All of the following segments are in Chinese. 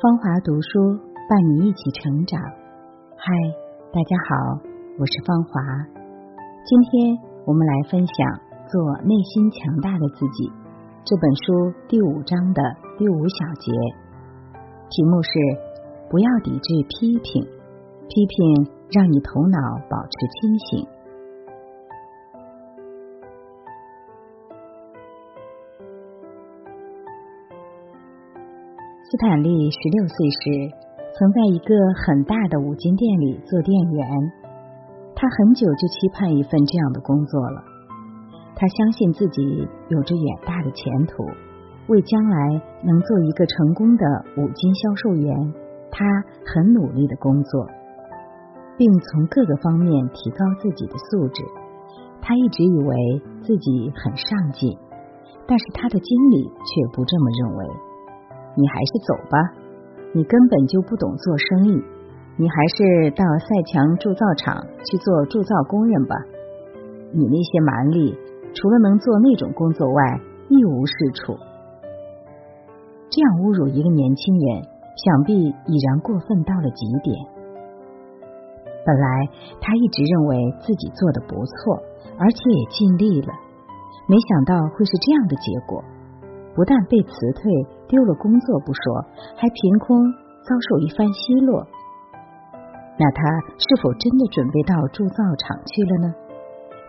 芳华读书伴你一起成长。嗨，大家好，我是芳华。今天我们来分享《做内心强大的自己》这本书第五章的第五小节，题目是“不要抵制批评，批评让你头脑保持清醒”。斯坦利十六岁时，曾在一个很大的五金店里做店员。他很久就期盼一份这样的工作了。他相信自己有着远大的前途，为将来能做一个成功的五金销售员，他很努力的工作，并从各个方面提高自己的素质。他一直以为自己很上进，但是他的经理却不这么认为。你还是走吧，你根本就不懂做生意，你还是到赛强铸造厂去做铸造工人吧。你那些蛮力，除了能做那种工作外，一无是处。这样侮辱一个年轻人，想必已然过分到了极点。本来他一直认为自己做的不错，而且也尽力了，没想到会是这样的结果。不但被辞退、丢了工作不说，还凭空遭受一番奚落。那他是否真的准备到铸造厂去了呢？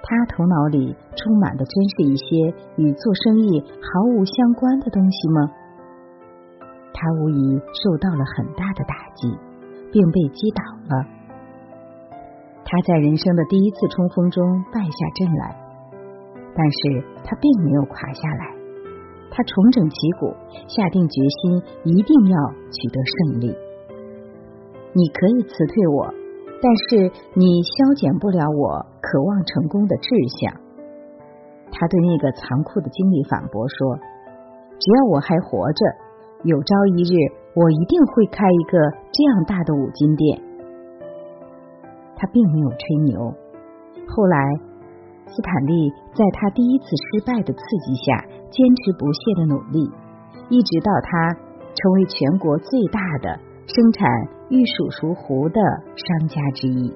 他头脑里充满的真是一些与做生意毫无相关的东西吗？他无疑受到了很大的打击，并被击倒了。他在人生的第一次冲锋中败下阵来，但是他并没有垮下来。他重整旗鼓，下定决心，一定要取得胜利。你可以辞退我，但是你消减不了我渴望成功的志向。他对那个残酷的经理反驳说：“只要我还活着，有朝一日我一定会开一个这样大的五金店。”他并没有吹牛。后来。斯坦利在他第一次失败的刺激下，坚持不懈的努力，一直到他成为全国最大的生产玉蜀黍壶的商家之一。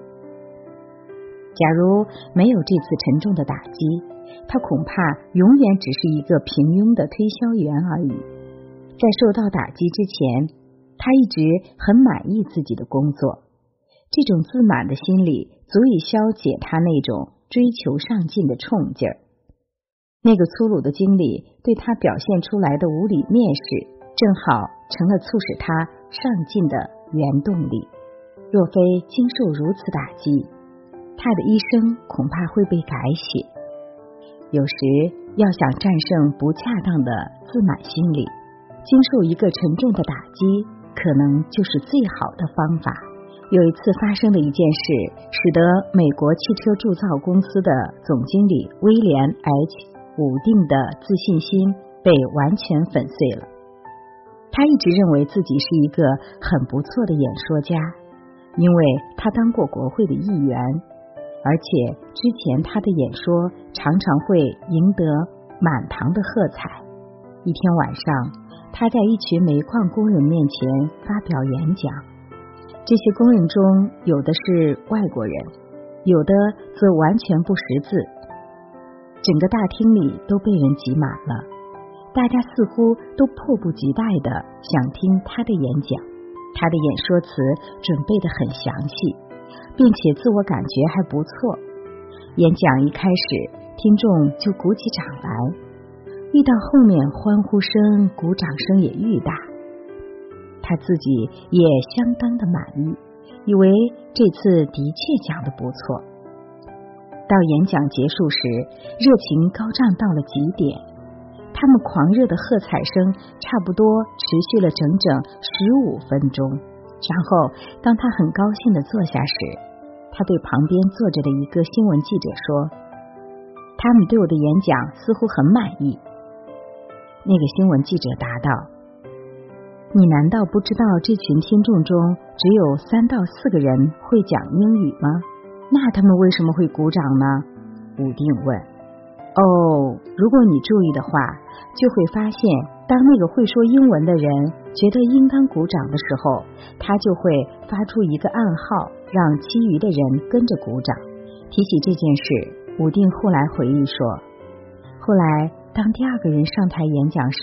假如没有这次沉重的打击，他恐怕永远只是一个平庸的推销员而已。在受到打击之前，他一直很满意自己的工作，这种自满的心理足以消解他那种。追求上进的冲劲儿，那个粗鲁的经理对他表现出来的无理蔑视，正好成了促使他上进的原动力。若非经受如此打击，他的一生恐怕会被改写。有时要想战胜不恰当的自满心理，经受一个沉重的打击，可能就是最好的方法。有一次发生的一件事，使得美国汽车铸造公司的总经理威廉 ·H· 伍定的自信心被完全粉碎了。他一直认为自己是一个很不错的演说家，因为他当过国会的议员，而且之前他的演说常常会赢得满堂的喝彩。一天晚上，他在一群煤矿工人面前发表演讲。这些工人中有的是外国人，有的则完全不识字。整个大厅里都被人挤满了，大家似乎都迫不及待的想听他的演讲。他的演说词准备的很详细，并且自我感觉还不错。演讲一开始，听众就鼓起掌来；遇到后面，欢呼声、鼓掌声也愈大。他自己也相当的满意，以为这次的确讲的不错。到演讲结束时，热情高涨到了极点，他们狂热的喝彩声差不多持续了整整十五分钟。然后，当他很高兴的坐下时，他对旁边坐着的一个新闻记者说：“他们对我的演讲似乎很满意。”那个新闻记者答道。你难道不知道这群听众中只有三到四个人会讲英语吗？那他们为什么会鼓掌呢？武定问。哦，如果你注意的话，就会发现，当那个会说英文的人觉得应当鼓掌的时候，他就会发出一个暗号，让其余的人跟着鼓掌。提起这件事，武定后来回忆说：“后来，当第二个人上台演讲时，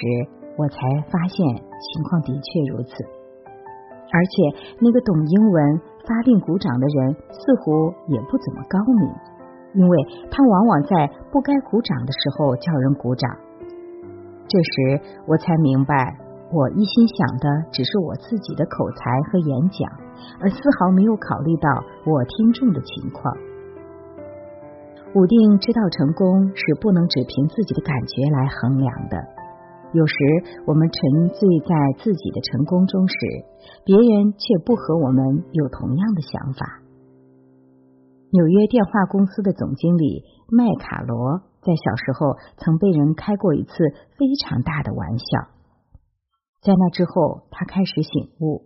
我才发现情况的确如此。而且，那个懂英文发令鼓掌的人似乎也不怎么高明。”因为他往往在不该鼓掌的时候叫人鼓掌，这时我才明白，我一心想的只是我自己的口才和演讲，而丝毫没有考虑到我听众的情况。武定知道成功是不能只凭自己的感觉来衡量的，有时我们沉醉在自己的成功中时，别人却不和我们有同样的想法。纽约电话公司的总经理麦卡罗在小时候曾被人开过一次非常大的玩笑，在那之后，他开始醒悟。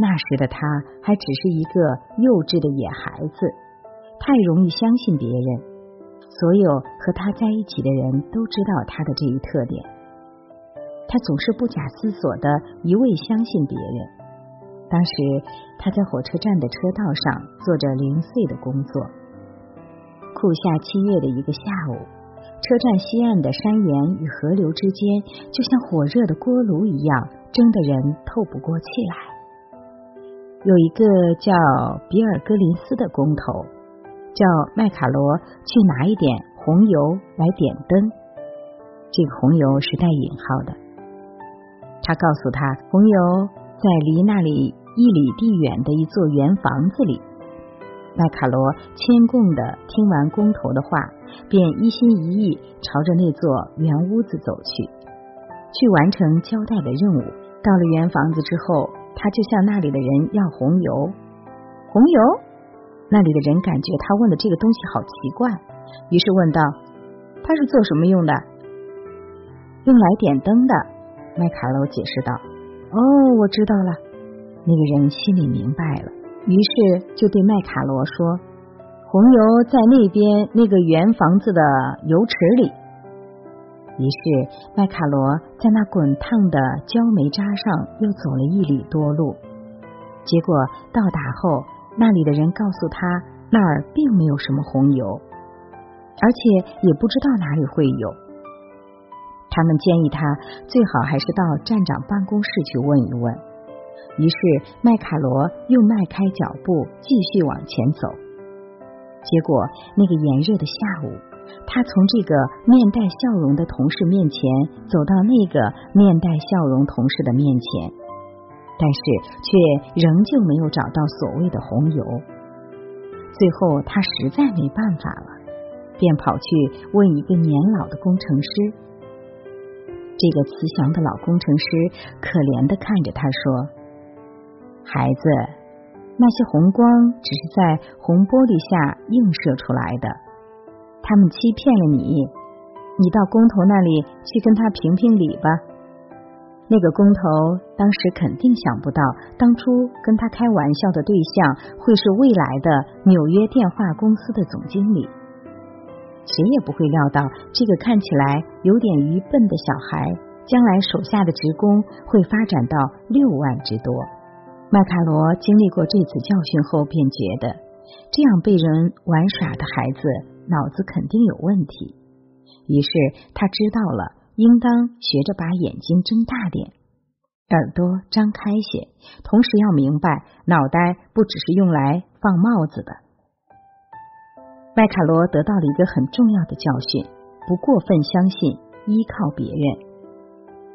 那时的他还只是一个幼稚的野孩子，太容易相信别人。所有和他在一起的人都知道他的这一特点，他总是不假思索的一味相信别人。当时他在火车站的车道上做着零碎的工作。酷夏七月的一个下午，车站西岸的山岩与河流之间，就像火热的锅炉一样，蒸得人透不过气来。有一个叫比尔格林斯的工头，叫麦卡罗去拿一点红油来点灯。这个红油是带引号的。他告诉他，红油在离那里。一里地远的一座圆房子里，麦卡罗谦恭的听完工头的话，便一心一意朝着那座圆屋子走去，去完成交代的任务。到了圆房子之后，他就向那里的人要红油。红油？那里的人感觉他问的这个东西好奇怪，于是问道：“它是做什么用的？”“用来点灯的。”麦卡罗解释道。“哦，我知道了。”那个人心里明白了，于是就对麦卡罗说：“红油在那边那个圆房子的油池里。”于是麦卡罗在那滚烫的焦煤渣上又走了一里多路，结果到达后，那里的人告诉他那儿并没有什么红油，而且也不知道哪里会有。他们建议他最好还是到站长办公室去问一问。于是麦卡罗又迈开脚步继续往前走。结果那个炎热的下午，他从这个面带笑容的同事面前走到那个面带笑容同事的面前，但是却仍旧没有找到所谓的红油。最后他实在没办法了，便跑去问一个年老的工程师。这个慈祥的老工程师可怜的看着他说。孩子，那些红光只是在红玻璃下映射出来的，他们欺骗了你。你到工头那里去跟他评评理吧。那个工头当时肯定想不到，当初跟他开玩笑的对象会是未来的纽约电话公司的总经理。谁也不会料到，这个看起来有点愚笨的小孩，将来手下的职工会发展到六万之多。麦卡罗经历过这次教训后，便觉得这样被人玩耍的孩子脑子肯定有问题。于是他知道了，应当学着把眼睛睁大点，耳朵张开些，同时要明白，脑袋不只是用来放帽子的。麦卡罗得到了一个很重要的教训：不过分相信，依靠别人。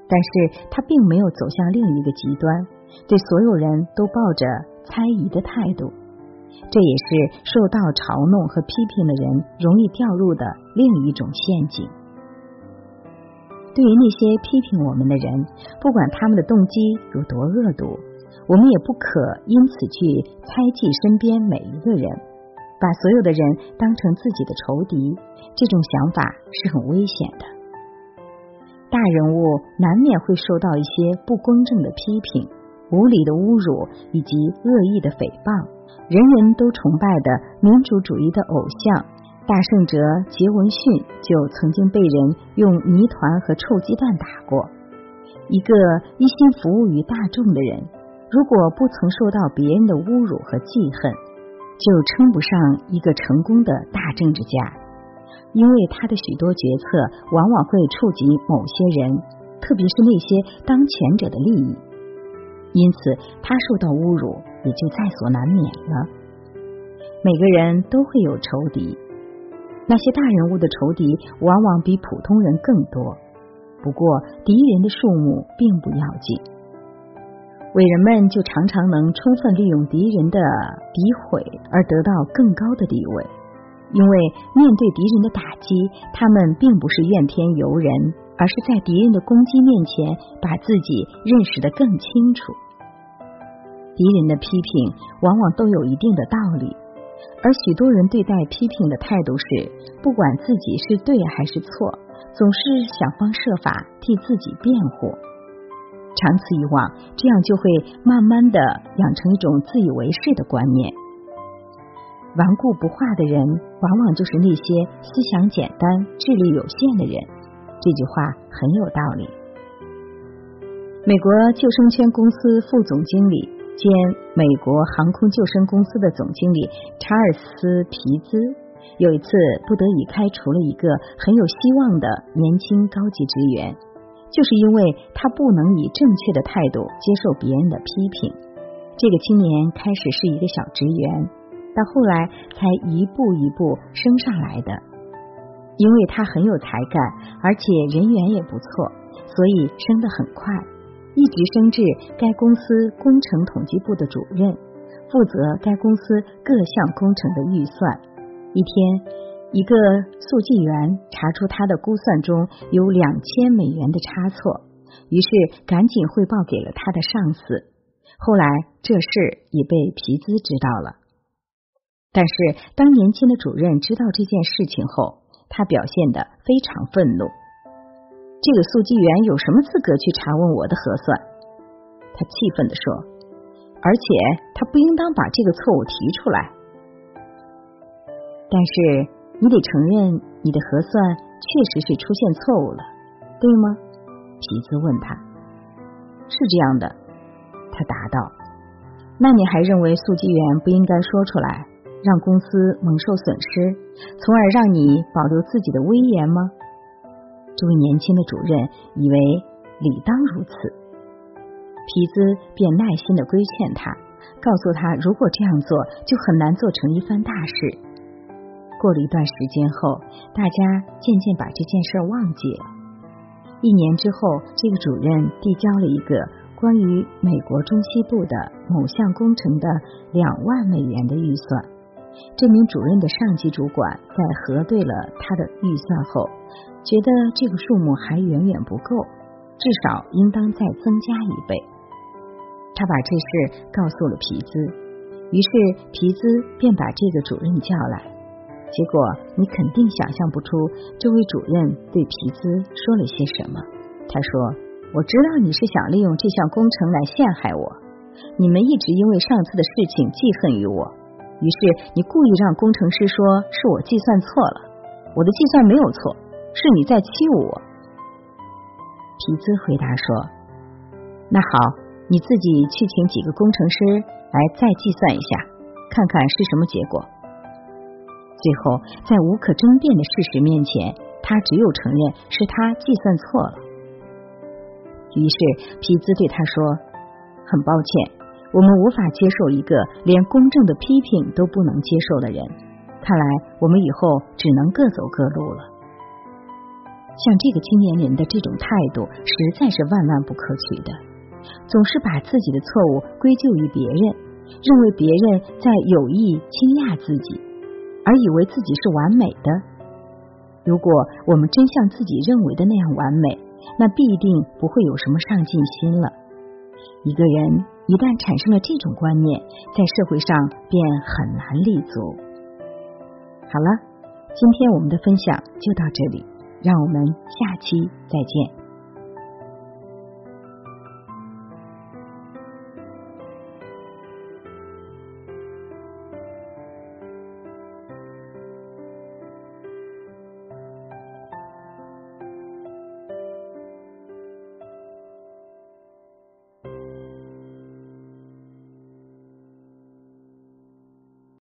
但是他并没有走向另一个极端。对所有人都抱着猜疑的态度，这也是受到嘲弄和批评的人容易掉入的另一种陷阱。对于那些批评我们的人，不管他们的动机有多恶毒，我们也不可因此去猜忌身边每一个人，把所有的人当成自己的仇敌。这种想法是很危险的。大人物难免会受到一些不公正的批评。无理的侮辱以及恶意的诽谤，人人都崇拜的民主主义的偶像，大圣哲杰文逊就曾经被人用泥团和臭鸡蛋打过。一个一心服务于大众的人，如果不曾受到别人的侮辱和记恨，就称不上一个成功的大政治家。因为他的许多决策往往会触及某些人，特别是那些当权者的利益，因此他受到侮辱也就在所难免了。每个人都会有仇敌。那些大人物的仇敌往往比普通人更多，不过敌人的数目并不要紧。伟人们就常常能充分利用敌人的诋毁而得到更高的地位，因为面对敌人的打击，他们并不是怨天尤人，而是在敌人的攻击面前把自己认识的更清楚。敌人的批评往往都有一定的道理。而许多人对待批评的态度是，不管自己是对还是错，总是想方设法替自己辩护。长此以往，这样就会慢慢的养成一种自以为是的观念。顽固不化的人，往往就是那些思想简单、智力有限的人。这句话很有道理。美国救生圈公司副总经理。兼美国航空救生公司的总经理查尔斯·皮兹有一次不得已开除了一个很有希望的年轻高级职员，就是因为他不能以正确的态度接受别人的批评。这个青年开始是一个小职员，到后来才一步一步升上来的。因为他很有才干，而且人缘也不错，所以升得很快。一直升至该公司工程统计部的主任，负责该公司各项工程的预算。一天，一个速记员查出他的估算中有两千美元的差错，于是赶紧汇报给了他的上司。后来，这事也被皮兹知道了。但是，当年轻的主任知道这件事情后，他表现得非常愤怒。这个速记员有什么资格去查问我的核算？他气愤的说，而且他不应当把这个错误提出来。但是你得承认，你的核算确实是出现错误了，对吗？皮兹问他。是这样的，他答道。那你还认为速记员不应该说出来，让公司蒙受损失，从而让你保留自己的威严吗？这位年轻的主任以为理当如此，皮兹便耐心的规劝他，告诉他如果这样做就很难做成一番大事。过了一段时间后，大家渐渐把这件事忘记了。一年之后，这个主任递交了一个关于美国中西部的某项工程的两万美元的预算。这名主任的上级主管在核对了他的预算后。觉得这个数目还远远不够，至少应当再增加一倍。他把这事告诉了皮兹，于是皮兹便把这个主任叫来。结果你肯定想象不出这位主任对皮兹说了些什么。他说：“我知道你是想利用这项工程来陷害我。你们一直因为上次的事情记恨于我，于是你故意让工程师说是我计算错了。我的计算没有错。”是你在欺侮我，皮兹回答说：“那好，你自己去请几个工程师来再计算一下，看看是什么结果。”最后，在无可争辩的事实面前，他只有承认是他计算错了。于是，皮兹对他说：“很抱歉，我们无法接受一个连公正的批评都不能接受的人。看来，我们以后只能各走各路了。”像这个青年人的这种态度，实在是万万不可取的。总是把自己的错误归咎于别人，认为别人在有意倾轧自己，而以为自己是完美的。如果我们真像自己认为的那样完美，那必定不会有什么上进心了。一个人一旦产生了这种观念，在社会上便很难立足。好了，今天我们的分享就到这里。让我们下期再见。